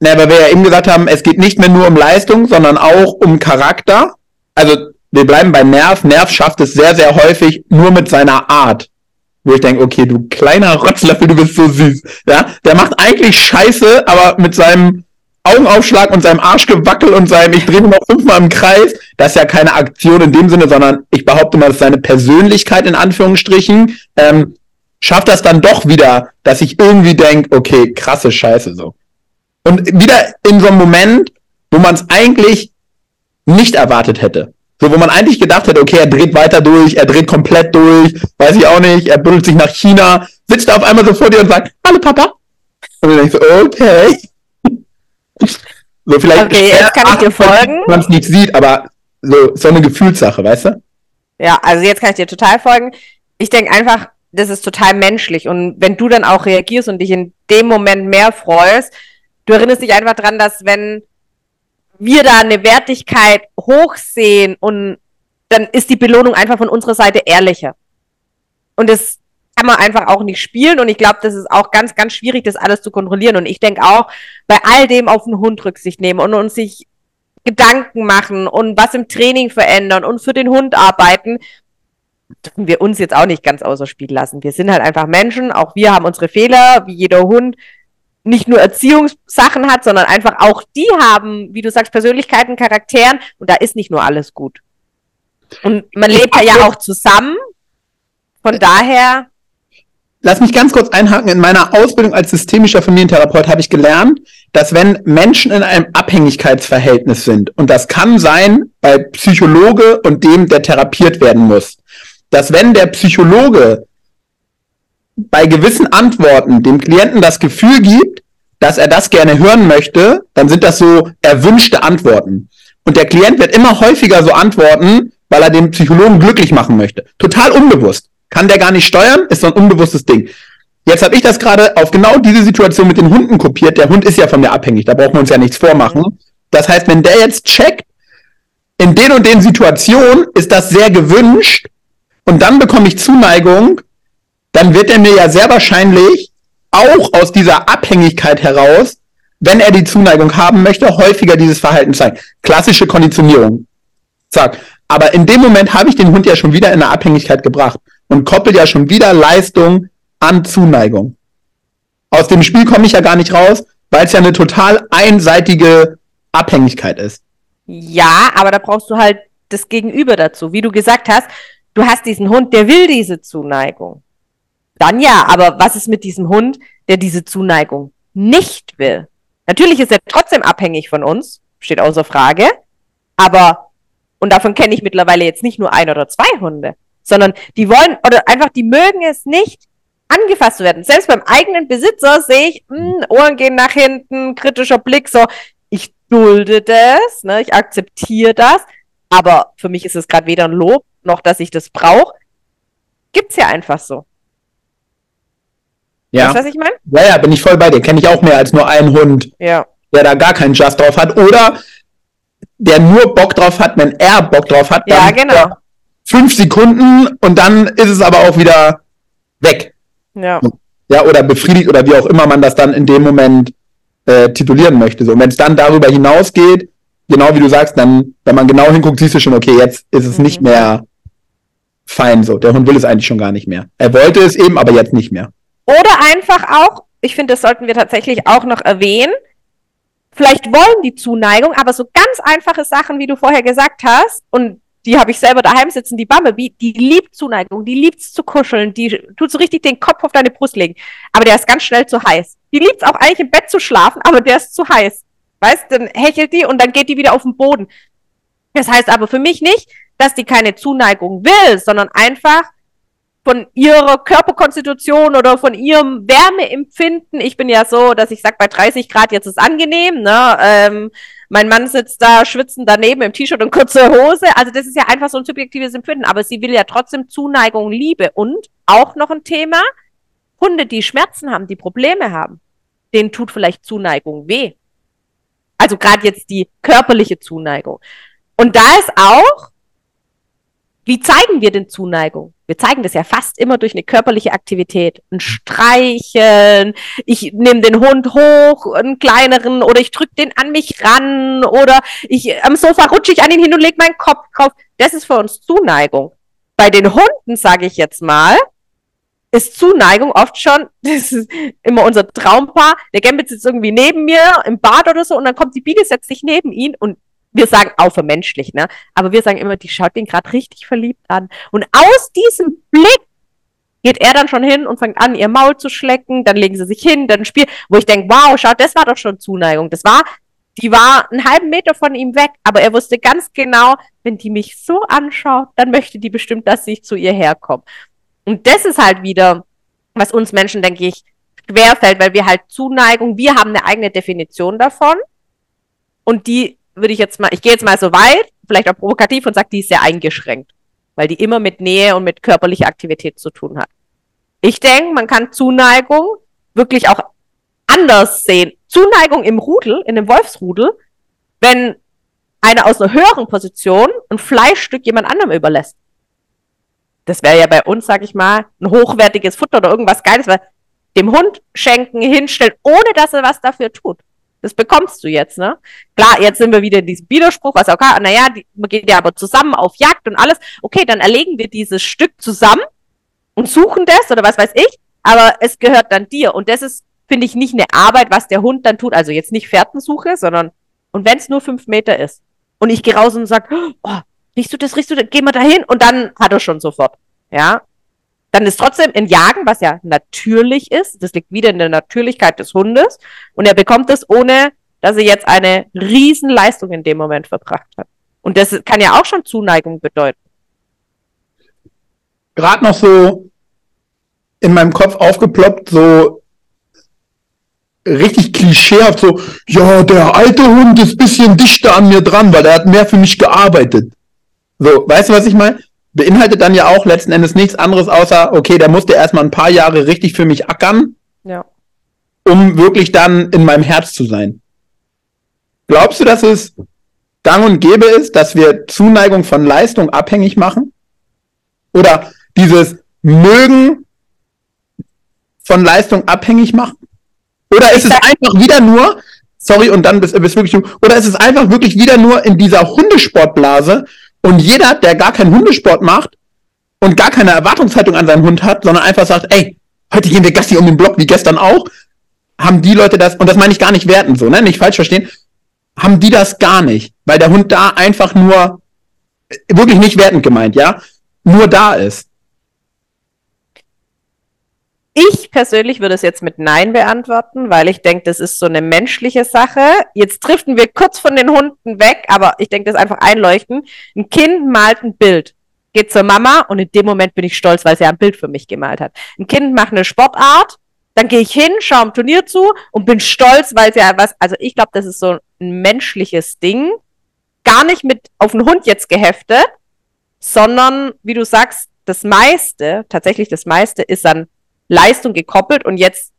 Na, weil wir ja eben gesagt haben, es geht nicht mehr nur um Leistung, sondern auch um Charakter. Also wir bleiben bei Nerv. Nerv schafft es sehr, sehr häufig nur mit seiner Art. Wo ich denke, okay, du kleiner Rotzlöffel, du bist so süß. Ja, der macht eigentlich Scheiße, aber mit seinem Augenaufschlag und seinem Arschgewackel und seinem, ich drehe noch fünfmal im Kreis, das ist ja keine Aktion in dem Sinne, sondern ich behaupte mal, das ist seine Persönlichkeit in Anführungsstrichen, ähm, schafft das dann doch wieder, dass ich irgendwie denke, okay, krasse Scheiße so. Und wieder in so einem Moment, wo man es eigentlich nicht erwartet hätte. So, wo man eigentlich gedacht hätte, okay, er dreht weiter durch, er dreht komplett durch, weiß ich auch nicht, er buddelt sich nach China, sitzt auf einmal so vor dir und sagt, hallo Papa. Und du denkst, okay. So vielleicht okay, jetzt kann ich dir folgen. Man es nicht sieht, aber so, so eine Gefühlssache, weißt du? Ja, also jetzt kann ich dir total folgen. Ich denke einfach, das ist total menschlich. Und wenn du dann auch reagierst und dich in dem Moment mehr freust, du erinnerst dich einfach dran, dass wenn wir da eine Wertigkeit hochsehen und dann ist die Belohnung einfach von unserer Seite ehrlicher. Und das kann man einfach auch nicht spielen und ich glaube, das ist auch ganz, ganz schwierig, das alles zu kontrollieren. Und ich denke auch, bei all dem auf den Hund Rücksicht nehmen und uns sich Gedanken machen und was im Training verändern und für den Hund arbeiten, dürfen wir uns jetzt auch nicht ganz außer Spiel lassen. Wir sind halt einfach Menschen, auch wir haben unsere Fehler, wie jeder Hund nicht nur Erziehungssachen hat, sondern einfach auch die haben, wie du sagst, Persönlichkeiten, Charakteren und da ist nicht nur alles gut. Und man lebt ja auch zusammen. Von daher Lass mich ganz kurz einhaken. In meiner Ausbildung als systemischer Familientherapeut habe ich gelernt, dass wenn Menschen in einem Abhängigkeitsverhältnis sind, und das kann sein bei Psychologe und dem, der therapiert werden muss, dass wenn der Psychologe bei gewissen Antworten dem Klienten das Gefühl gibt, dass er das gerne hören möchte, dann sind das so erwünschte Antworten. Und der Klient wird immer häufiger so antworten, weil er den Psychologen glücklich machen möchte. Total unbewusst. Kann der gar nicht steuern, ist so ein unbewusstes Ding. Jetzt habe ich das gerade auf genau diese Situation mit den Hunden kopiert. Der Hund ist ja von mir abhängig, da brauchen wir uns ja nichts vormachen. Das heißt, wenn der jetzt checkt, in den und den Situationen ist das sehr gewünscht und dann bekomme ich Zuneigung, dann wird er mir ja sehr wahrscheinlich auch aus dieser Abhängigkeit heraus, wenn er die Zuneigung haben möchte, häufiger dieses Verhalten zeigen. Klassische Konditionierung. Zack. Aber in dem Moment habe ich den Hund ja schon wieder in eine Abhängigkeit gebracht und koppel ja schon wieder Leistung an Zuneigung. Aus dem Spiel komme ich ja gar nicht raus, weil es ja eine total einseitige Abhängigkeit ist. Ja, aber da brauchst du halt das Gegenüber dazu. Wie du gesagt hast, du hast diesen Hund, der will diese Zuneigung. Dann ja, aber was ist mit diesem Hund, der diese Zuneigung nicht will? Natürlich ist er trotzdem abhängig von uns, steht außer Frage, aber, und davon kenne ich mittlerweile jetzt nicht nur ein oder zwei Hunde, sondern die wollen, oder einfach, die mögen es nicht, angefasst zu werden. Selbst beim eigenen Besitzer sehe ich, mh, hm, Ohren gehen nach hinten, kritischer Blick, so, ich dulde das, ne, ich akzeptiere das, aber für mich ist es gerade weder ein Lob, noch dass ich das brauche. Gibt's ja einfach so. Ja. Weißt du, was ich meine? Ja, ja, bin ich voll bei dir. Kenne ich auch mehr als nur einen Hund, ja. der da gar keinen Just drauf hat. Oder der nur Bock drauf hat, wenn er Bock drauf hat. Ja, genau. Fünf Sekunden und dann ist es aber auch wieder weg. Ja. Ja, oder befriedigt oder wie auch immer man das dann in dem Moment äh, titulieren möchte. So, und wenn es dann darüber hinausgeht, genau wie du sagst, dann, wenn man genau hinguckt, siehst du schon, okay, jetzt ist es mhm. nicht mehr fein so. Der Hund will es eigentlich schon gar nicht mehr. Er wollte es eben, aber jetzt nicht mehr. Oder einfach auch, ich finde, das sollten wir tatsächlich auch noch erwähnen, vielleicht wollen die Zuneigung, aber so ganz einfache Sachen, wie du vorher gesagt hast, und die habe ich selber daheim sitzen, die Bumblebee, die liebt Zuneigung, die liebt zu kuscheln, die tut so richtig den Kopf auf deine Brust legen. Aber der ist ganz schnell zu heiß. Die liebt auch eigentlich im Bett zu schlafen, aber der ist zu heiß. Weißt, dann hechelt die und dann geht die wieder auf den Boden. Das heißt aber für mich nicht, dass die keine Zuneigung will, sondern einfach von ihrer Körperkonstitution oder von ihrem Wärmeempfinden. Ich bin ja so, dass ich sage, bei 30 Grad jetzt ist angenehm. Ne? Ähm, mein Mann sitzt da schwitzend daneben im T-Shirt und kurze Hose. Also das ist ja einfach so ein subjektives Empfinden. Aber sie will ja trotzdem Zuneigung, Liebe. Und auch noch ein Thema, Hunde, die Schmerzen haben, die Probleme haben, denen tut vielleicht Zuneigung weh. Also gerade jetzt die körperliche Zuneigung. Und da ist auch, wie zeigen wir denn Zuneigung? Wir zeigen das ja fast immer durch eine körperliche Aktivität. Ein Streicheln, ich nehme den Hund hoch, einen kleineren, oder ich drücke den an mich ran, oder ich am Sofa rutsche ich an ihn hin und lege meinen Kopf drauf. Das ist für uns Zuneigung. Bei den Hunden, sage ich jetzt mal, ist Zuneigung oft schon, das ist immer unser Traumpaar, der Gambit sitzt irgendwie neben mir im Bad oder so und dann kommt die Biene, setzt sich neben ihn und wir sagen auch vermenschlich, ne? Aber wir sagen immer, die schaut den gerade richtig verliebt an. Und aus diesem Blick geht er dann schon hin und fängt an, ihr Maul zu schlecken, dann legen sie sich hin, dann spielt, wo ich denke, wow, schaut, das war doch schon Zuneigung. Das war, die war einen halben Meter von ihm weg, aber er wusste ganz genau, wenn die mich so anschaut, dann möchte die bestimmt, dass ich zu ihr herkomme. Und das ist halt wieder, was uns Menschen, denke ich, schwerfällt, weil wir halt Zuneigung, wir haben eine eigene Definition davon. Und die würde ich jetzt mal, ich gehe jetzt mal so weit, vielleicht auch provokativ und sage, die ist sehr eingeschränkt, weil die immer mit Nähe und mit körperlicher Aktivität zu tun hat. Ich denke, man kann Zuneigung wirklich auch anders sehen. Zuneigung im Rudel, in einem Wolfsrudel, wenn einer aus einer höheren Position ein Fleischstück jemand anderem überlässt das wäre ja bei uns, sag ich mal, ein hochwertiges Futter oder irgendwas Geiles, weil dem Hund schenken, hinstellen, ohne dass er was dafür tut. Das bekommst du jetzt, ne? Klar, jetzt sind wir wieder in diesem Widerspruch, was auch, naja, man geht ja aber zusammen auf Jagd und alles. Okay, dann erlegen wir dieses Stück zusammen und suchen das oder was weiß ich, aber es gehört dann dir. Und das ist, finde ich, nicht eine Arbeit, was der Hund dann tut. Also jetzt nicht Fährtensuche, sondern, und wenn es nur fünf Meter ist. Und ich gehe raus und sag, oh, riechst du das, riechst du das, geh mal dahin und dann hat er schon sofort. Ja. Dann ist trotzdem ein Jagen, was ja natürlich ist, das liegt wieder in der Natürlichkeit des Hundes und er bekommt es ohne, dass er jetzt eine Riesenleistung in dem Moment verbracht hat. Und das kann ja auch schon Zuneigung bedeuten. gerade noch so in meinem Kopf aufgeploppt, so richtig klischeehaft, so, ja, der alte Hund ist bisschen dichter an mir dran, weil er hat mehr für mich gearbeitet. So, weißt du, was ich meine? Beinhaltet dann ja auch letzten Endes nichts anderes, außer, okay, der musste erstmal ein paar Jahre richtig für mich ackern, Ja. um wirklich dann in meinem Herz zu sein. Glaubst du, dass es gang und gäbe ist, dass wir Zuneigung von Leistung abhängig machen? Oder dieses Mögen von Leistung abhängig machen? Oder ist es einfach wieder nur, sorry, und dann bist, bist wirklich du, oder ist es einfach wirklich wieder nur in dieser Hundesportblase und jeder, der gar keinen Hundesport macht und gar keine Erwartungshaltung an seinen Hund hat, sondern einfach sagt, ey, heute gehen wir Gassi um den Block, wie gestern auch, haben die Leute das, und das meine ich gar nicht werten, so, ne, nicht falsch verstehen, haben die das gar nicht, weil der Hund da einfach nur, wirklich nicht wertend gemeint, ja, nur da ist. Ich persönlich würde es jetzt mit Nein beantworten, weil ich denke, das ist so eine menschliche Sache. Jetzt driften wir kurz von den Hunden weg, aber ich denke, das ist einfach einleuchten. Ein Kind malt ein Bild, geht zur Mama und in dem Moment bin ich stolz, weil sie ein Bild für mich gemalt hat. Ein Kind macht eine Sportart, dann gehe ich hin, schaue im Turnier zu und bin stolz, weil sie ja was, also ich glaube, das ist so ein menschliches Ding. Gar nicht mit auf den Hund jetzt geheftet, sondern, wie du sagst, das meiste, tatsächlich das meiste ist an Leistung gekoppelt und jetzt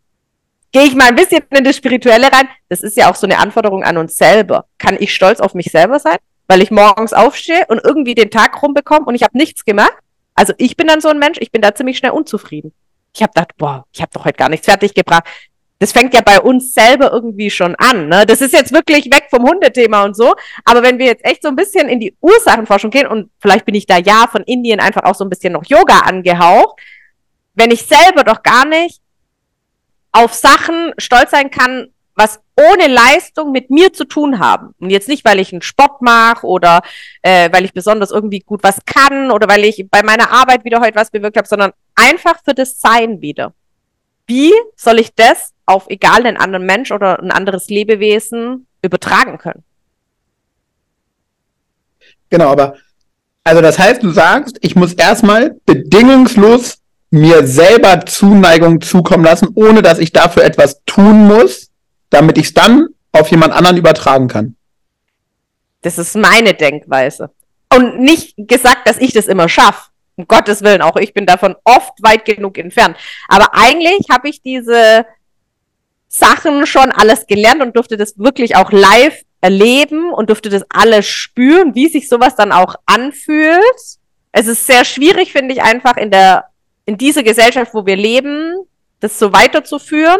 gehe ich mal ein bisschen in das Spirituelle rein. Das ist ja auch so eine Anforderung an uns selber. Kann ich stolz auf mich selber sein, weil ich morgens aufstehe und irgendwie den Tag rumbekomme und ich habe nichts gemacht? Also ich bin dann so ein Mensch, ich bin da ziemlich schnell unzufrieden. Ich habe gedacht, boah, ich habe doch heute gar nichts fertig gebracht. Das fängt ja bei uns selber irgendwie schon an. Ne? Das ist jetzt wirklich weg vom Hundethema und so. Aber wenn wir jetzt echt so ein bisschen in die Ursachenforschung gehen und vielleicht bin ich da ja von Indien einfach auch so ein bisschen noch Yoga angehaucht, wenn ich selber doch gar nicht auf Sachen stolz sein kann, was ohne Leistung mit mir zu tun haben. Und jetzt nicht, weil ich einen Sport mache oder äh, weil ich besonders irgendwie gut was kann oder weil ich bei meiner Arbeit wieder heute was bewirkt habe, sondern einfach für das Sein wieder. Wie soll ich das auf egal einen anderen Mensch oder ein anderes Lebewesen übertragen können? Genau, aber also das heißt, du sagst, ich muss erstmal bedingungslos mir selber Zuneigung zukommen lassen, ohne dass ich dafür etwas tun muss, damit ich es dann auf jemand anderen übertragen kann. Das ist meine Denkweise. Und nicht gesagt, dass ich das immer schaffe. Um Gottes Willen, auch ich bin davon oft weit genug entfernt. Aber eigentlich habe ich diese Sachen schon alles gelernt und durfte das wirklich auch live erleben und durfte das alles spüren, wie sich sowas dann auch anfühlt. Es ist sehr schwierig, finde ich, einfach in der, in dieser Gesellschaft, wo wir leben, das so weiterzuführen.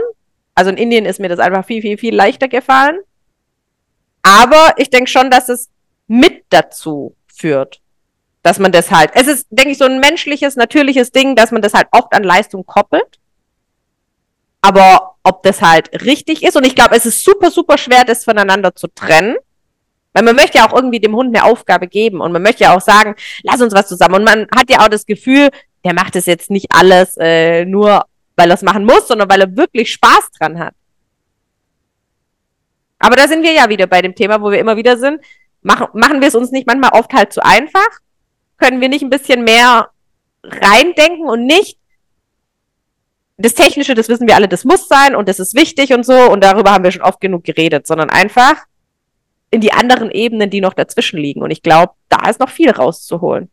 Also in Indien ist mir das einfach viel, viel, viel leichter gefallen. Aber ich denke schon, dass es mit dazu führt, dass man das halt, es ist, denke ich, so ein menschliches, natürliches Ding, dass man das halt oft an Leistung koppelt. Aber ob das halt richtig ist, und ich glaube, es ist super, super schwer, das voneinander zu trennen. Weil man möchte ja auch irgendwie dem Hund eine Aufgabe geben und man möchte ja auch sagen, lass uns was zusammen. Und man hat ja auch das Gefühl, der macht das jetzt nicht alles äh, nur, weil er es machen muss, sondern weil er wirklich Spaß dran hat. Aber da sind wir ja wieder bei dem Thema, wo wir immer wieder sind. Machen, machen wir es uns nicht manchmal oft halt zu einfach? Können wir nicht ein bisschen mehr reindenken und nicht das Technische, das wissen wir alle, das muss sein und das ist wichtig und so und darüber haben wir schon oft genug geredet, sondern einfach in die anderen Ebenen, die noch dazwischen liegen. Und ich glaube, da ist noch viel rauszuholen.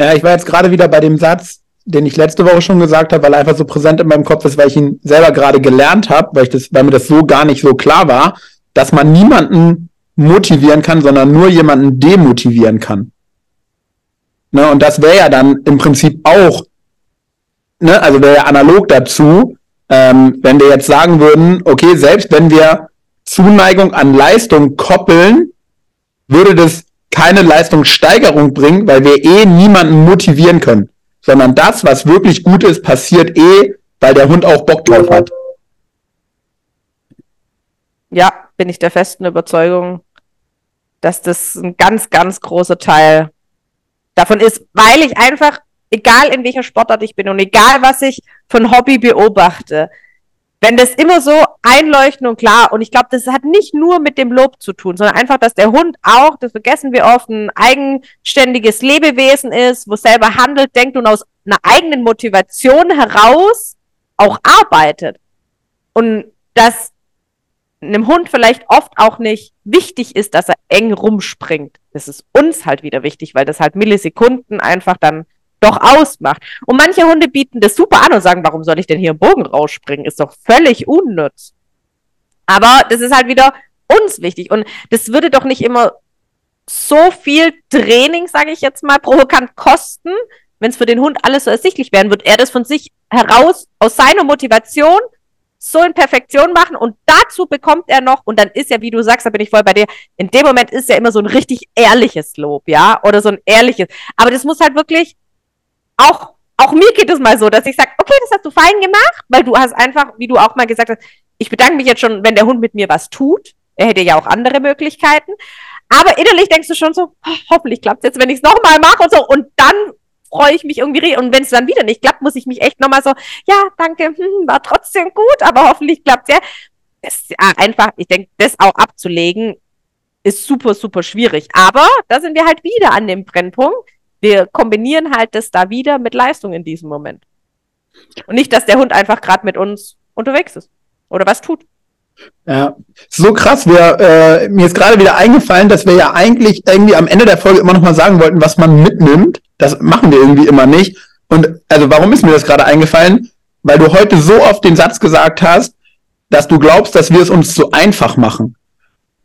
Ja, ich war jetzt gerade wieder bei dem Satz, den ich letzte Woche schon gesagt habe, weil er einfach so präsent in meinem Kopf ist, weil ich ihn selber gerade gelernt habe, weil ich das, weil mir das so gar nicht so klar war, dass man niemanden motivieren kann, sondern nur jemanden demotivieren kann. Ne, und das wäre ja dann im Prinzip auch, ne, also wäre ja analog dazu, ähm, wenn wir jetzt sagen würden, okay, selbst wenn wir Zuneigung an Leistung koppeln, würde das keine Leistungssteigerung bringen, weil wir eh niemanden motivieren können. Sondern das, was wirklich gut ist, passiert eh, weil der Hund auch Bock drauf hat. Ja, bin ich der festen Überzeugung, dass das ein ganz, ganz großer Teil davon ist, weil ich einfach, egal in welcher Sportart ich bin und egal was ich von Hobby beobachte, wenn das immer so einleuchten und klar, und ich glaube, das hat nicht nur mit dem Lob zu tun, sondern einfach, dass der Hund auch, das vergessen wir oft, ein eigenständiges Lebewesen ist, wo selber handelt, denkt und aus einer eigenen Motivation heraus auch arbeitet. Und dass einem Hund vielleicht oft auch nicht wichtig ist, dass er eng rumspringt. Das ist uns halt wieder wichtig, weil das halt Millisekunden einfach dann doch ausmacht. Und manche Hunde bieten das super an und sagen, warum soll ich denn hier im Bogen rausspringen? Ist doch völlig unnütz. Aber das ist halt wieder uns wichtig. Und das würde doch nicht immer so viel Training, sage ich jetzt mal, provokant kosten, wenn es für den Hund alles so ersichtlich wäre, wird er das von sich heraus aus seiner Motivation so in Perfektion machen und dazu bekommt er noch, und dann ist ja, wie du sagst, da bin ich voll bei dir, in dem Moment ist ja immer so ein richtig ehrliches Lob, ja, oder so ein ehrliches. Aber das muss halt wirklich auch, auch mir geht es mal so, dass ich sage, okay, das hast du fein gemacht, weil du hast einfach, wie du auch mal gesagt hast, ich bedanke mich jetzt schon, wenn der Hund mit mir was tut. Er hätte ja auch andere Möglichkeiten. Aber innerlich denkst du schon so, oh, hoffentlich klappt es jetzt, wenn ich es nochmal mache und so. Und dann freue ich mich irgendwie. Und wenn es dann wieder nicht klappt, muss ich mich echt nochmal so, ja, danke, hm, war trotzdem gut, aber hoffentlich klappt es ja. Das ja einfach, ich denke, das auch abzulegen, ist super, super schwierig. Aber da sind wir halt wieder an dem Brennpunkt wir kombinieren halt das da wieder mit Leistung in diesem Moment. Und nicht, dass der Hund einfach gerade mit uns unterwegs ist oder was tut. Ja, so krass. Wir, äh, mir ist gerade wieder eingefallen, dass wir ja eigentlich irgendwie am Ende der Folge immer noch mal sagen wollten, was man mitnimmt. Das machen wir irgendwie immer nicht. Und also warum ist mir das gerade eingefallen? Weil du heute so oft den Satz gesagt hast, dass du glaubst, dass wir es uns zu einfach machen.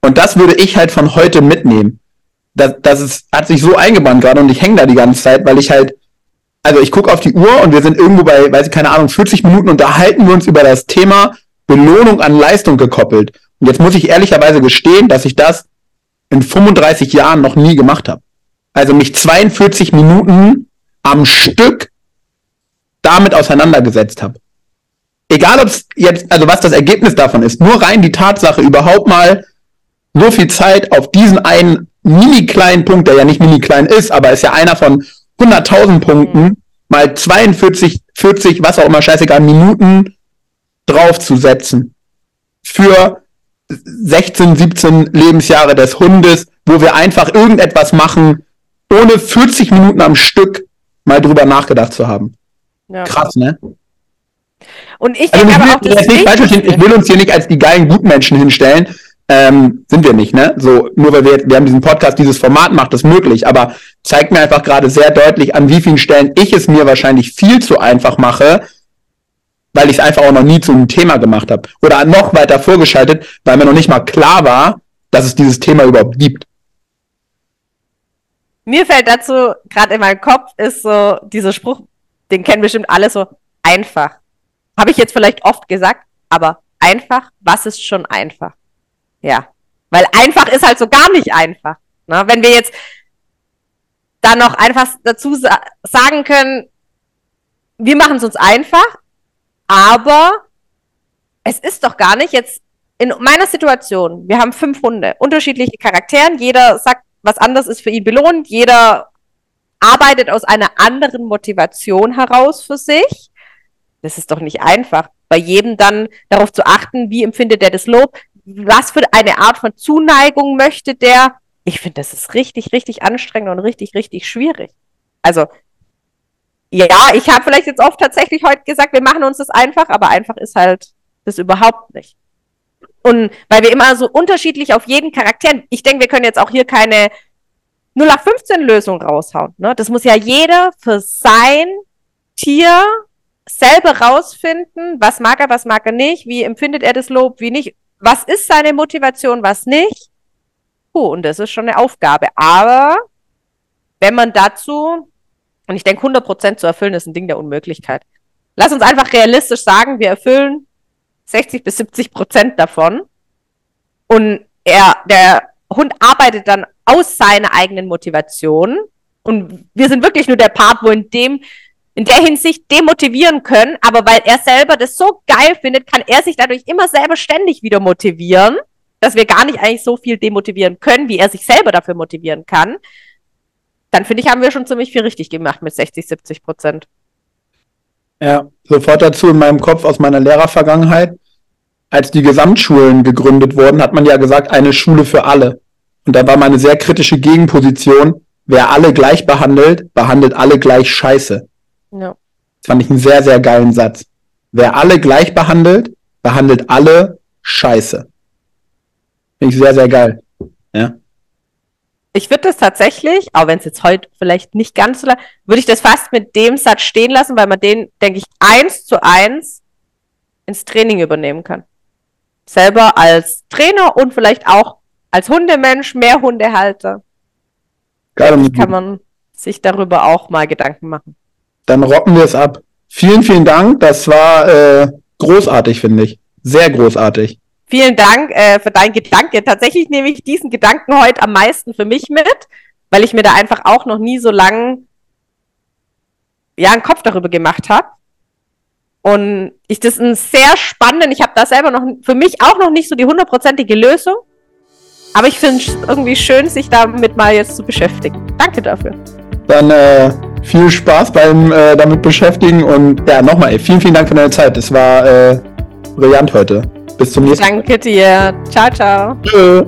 Und das würde ich halt von heute mitnehmen das, das ist, hat sich so eingebrannt gerade und ich hänge da die ganze Zeit, weil ich halt, also ich gucke auf die Uhr und wir sind irgendwo bei, weiß ich keine Ahnung, 40 Minuten und da halten wir uns über das Thema Belohnung an Leistung gekoppelt. Und jetzt muss ich ehrlicherweise gestehen, dass ich das in 35 Jahren noch nie gemacht habe. Also mich 42 Minuten am Stück damit auseinandergesetzt habe. Egal ob es jetzt, also was das Ergebnis davon ist, nur rein die Tatsache überhaupt mal so viel Zeit auf diesen einen mini kleinen Punkt, der ja nicht mini klein ist, aber ist ja einer von 100.000 Punkten, mhm. mal 42, 40, was auch immer, scheißegal, Minuten draufzusetzen. Für 16, 17 Lebensjahre des Hundes, wo wir einfach irgendetwas machen, ohne 40 Minuten am Stück mal drüber nachgedacht zu haben. Ja. Krass, ne? Und ich also denke aber auch, das nicht ich will uns hier nicht als die geilen Gutmenschen hinstellen, ähm, sind wir nicht, ne? So, nur weil wir wir haben diesen Podcast, dieses Format macht das möglich, aber zeigt mir einfach gerade sehr deutlich, an wie vielen Stellen ich es mir wahrscheinlich viel zu einfach mache, weil ich es einfach auch noch nie zu einem Thema gemacht habe. Oder noch weiter vorgeschaltet, weil mir noch nicht mal klar war, dass es dieses Thema überhaupt gibt. Mir fällt dazu gerade in meinem Kopf ist so dieser Spruch, den kennen bestimmt alle so einfach. Habe ich jetzt vielleicht oft gesagt, aber einfach, was ist schon einfach? Ja. Weil einfach ist halt so gar nicht einfach. Ne? Wenn wir jetzt dann noch einfach dazu sa sagen können, wir machen es uns einfach, aber es ist doch gar nicht jetzt in meiner Situation, wir haben fünf Hunde, unterschiedliche Charakteren, jeder sagt, was anders ist für ihn belohnt, jeder arbeitet aus einer anderen Motivation heraus für sich. Das ist doch nicht einfach. Bei jedem dann darauf zu achten, wie empfindet er das Lob, was für eine Art von Zuneigung möchte der? Ich finde, das ist richtig, richtig anstrengend und richtig, richtig schwierig. Also, ja, ich habe vielleicht jetzt oft tatsächlich heute gesagt, wir machen uns das einfach, aber einfach ist halt das überhaupt nicht. Und weil wir immer so unterschiedlich auf jeden Charakter, ich denke, wir können jetzt auch hier keine 0815 Lösung raushauen. Ne? Das muss ja jeder für sein Tier selber rausfinden, was mag er, was mag er nicht, wie empfindet er das Lob, wie nicht was ist seine Motivation, was nicht. Puh, und das ist schon eine Aufgabe. Aber wenn man dazu, und ich denke 100% zu erfüllen, ist ein Ding der Unmöglichkeit. Lass uns einfach realistisch sagen, wir erfüllen 60 bis 70 Prozent davon. Und er, der Hund arbeitet dann aus seiner eigenen Motivation. Und wir sind wirklich nur der Part, wo in dem in der Hinsicht demotivieren können, aber weil er selber das so geil findet, kann er sich dadurch immer selber ständig wieder motivieren, dass wir gar nicht eigentlich so viel demotivieren können, wie er sich selber dafür motivieren kann. Dann finde ich, haben wir schon ziemlich viel richtig gemacht mit 60, 70 Prozent. Ja, sofort dazu in meinem Kopf aus meiner Lehrervergangenheit. als die Gesamtschulen gegründet wurden, hat man ja gesagt, eine Schule für alle. Und da war meine sehr kritische Gegenposition, wer alle gleich behandelt, behandelt alle gleich scheiße. Ja. Das fand ich einen sehr, sehr geilen Satz. Wer alle gleich behandelt, behandelt alle scheiße. Finde ich sehr, sehr geil. Ja. Ich würde das tatsächlich, auch wenn es jetzt heute vielleicht nicht ganz so lang, würde ich das fast mit dem Satz stehen lassen, weil man den, denke ich, eins zu eins ins Training übernehmen kann. Selber als Trainer und vielleicht auch als Hundemensch, mehr Hundehalter. Geil, kann man sich darüber auch mal Gedanken machen. Dann rocken wir es ab. Vielen, vielen Dank. Das war äh, großartig, finde ich. Sehr großartig. Vielen Dank äh, für deinen Gedanke. Tatsächlich nehme ich diesen Gedanken heute am meisten für mich mit, weil ich mir da einfach auch noch nie so lang ja einen Kopf darüber gemacht habe. Und ich das ein sehr spannenden, ich habe da selber noch für mich auch noch nicht so die hundertprozentige Lösung. Aber ich finde es irgendwie schön, sich damit mal jetzt zu beschäftigen. Danke dafür. Dann äh, viel Spaß beim äh, damit beschäftigen und ja, nochmal, vielen, vielen Dank für deine Zeit. Es war äh, brillant heute. Bis zum nächsten Mal. Danke dir. Ciao, ciao. Tschö.